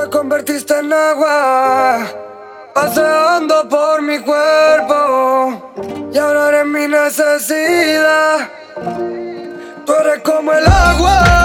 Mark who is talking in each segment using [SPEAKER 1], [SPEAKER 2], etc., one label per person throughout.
[SPEAKER 1] te convertiste en agua, paseando por mi cuerpo. Y ahora eres mi necesidad. Tú eres como el agua.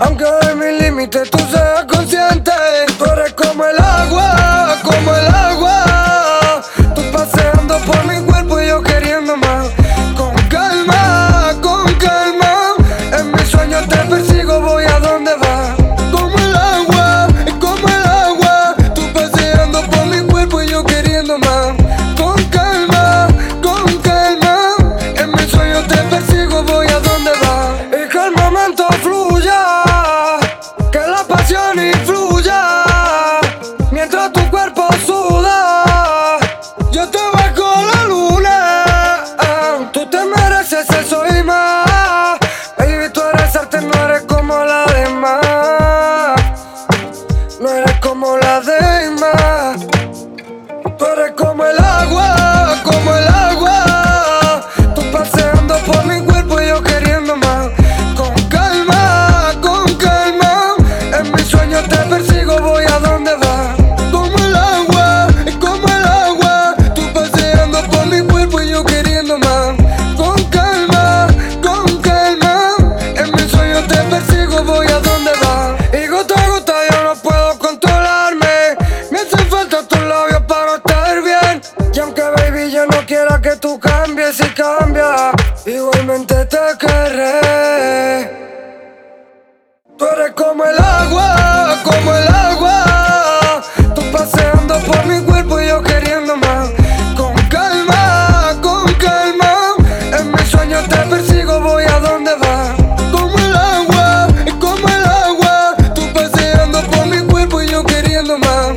[SPEAKER 1] Aunque de mi límite tú seas consciente, tú eres como el agua, como el agua. Tú paseando por mi cuerpo y yo queriendo más. Con calma, con calma. En mis sueños te persigo, voy a donde vas. Como el agua, como el agua. Tú paseando por mi cuerpo y yo queriendo más. mientras tu cuerpo suda. Yo te bajo la luna. Tú te mereces eso y más. Baby, tú eres arte, no eres como la demás. No eres como la demás. Tú eres como el como el agua, como el agua. Tú paseando por mi cuerpo y yo queriendo más. Con calma, con calma. En mis sueños te persigo, voy a donde vas. Como el agua, como el agua. Tú paseando por mi cuerpo y yo queriendo más.